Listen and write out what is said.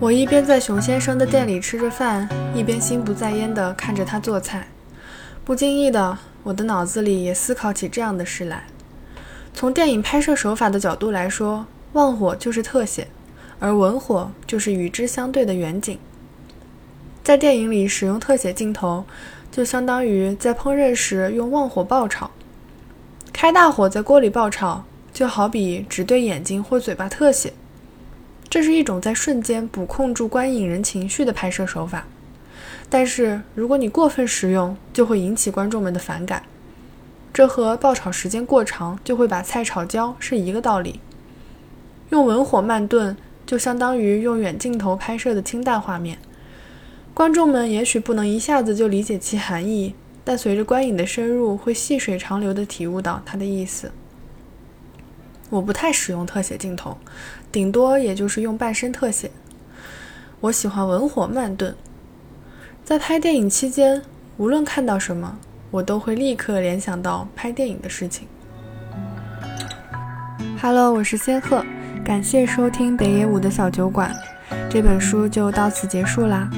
我一边在熊先生的店里吃着饭，一边心不在焉地看着他做菜。不经意的，我的脑子里也思考起这样的事来：从电影拍摄手法的角度来说，旺火就是特写，而文火就是与之相对的远景。在电影里使用特写镜头，就相当于在烹饪时用旺火爆炒。开大火在锅里爆炒，就好比只对眼睛或嘴巴特写。这是一种在瞬间捕控住观影人情绪的拍摄手法，但是如果你过分使用，就会引起观众们的反感。这和爆炒时间过长就会把菜炒焦是一个道理。用文火慢炖，就相当于用远镜头拍摄的清淡画面。观众们也许不能一下子就理解其含义，但随着观影的深入，会细水长流地体悟到它的意思。我不太使用特写镜头，顶多也就是用半身特写。我喜欢文火慢炖。在拍电影期间，无论看到什么，我都会立刻联想到拍电影的事情。Hello，我是仙鹤，感谢收听北野武的小酒馆。这本书就到此结束啦。